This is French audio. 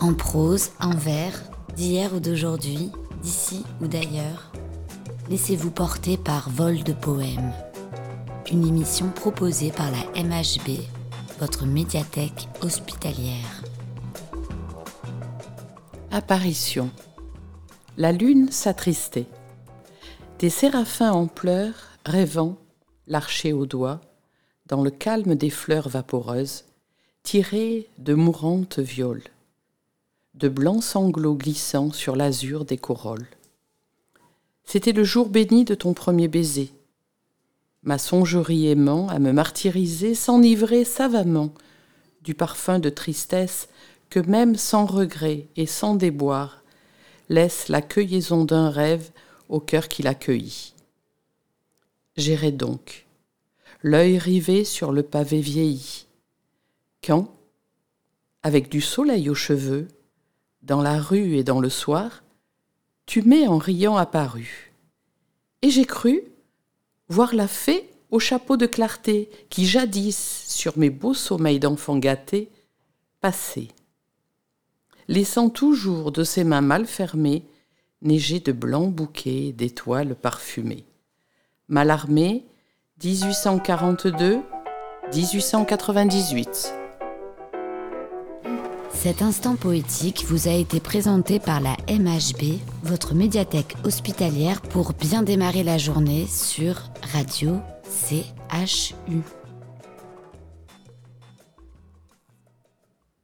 En prose, en vers, d'hier ou d'aujourd'hui, d'ici ou d'ailleurs, laissez-vous porter par Vol de Poèmes, une émission proposée par la MHB, votre médiathèque hospitalière. Apparition. La lune s'attristait. Des séraphins en pleurs, rêvant, l'archer au doigt, dans le calme des fleurs vaporeuses, tirées de mourantes violes de blancs sanglots glissant sur l'azur des corolles. C'était le jour béni de ton premier baiser. Ma songerie aimant à me martyriser s'enivrer savamment du parfum de tristesse que même sans regret et sans déboire laisse la cueillisaison d'un rêve au cœur qui l'accueillit. J'irai donc, l'œil rivé sur le pavé vieilli, quand, avec du soleil aux cheveux, dans la rue et dans le soir, tu m'es en riant apparu. Et j'ai cru voir la fée au chapeau de clarté qui jadis, sur mes beaux sommeils d'enfant gâté, passait, laissant toujours de ses mains mal fermées neiger de blancs bouquets d'étoiles parfumées. Malarmé, 1842-1898. Cet instant poétique vous a été présenté par la MHB, votre médiathèque hospitalière pour bien démarrer la journée sur Radio CHU.